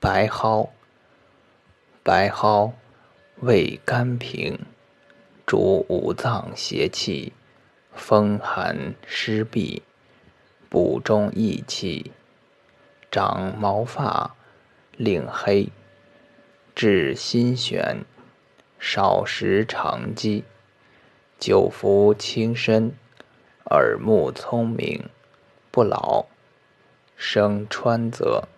白蒿白蒿味甘平主五脏邪气风寒湿痹补中益气长毛发令黑治心悬少食长饥久服轻身耳目聪明不老生川泽。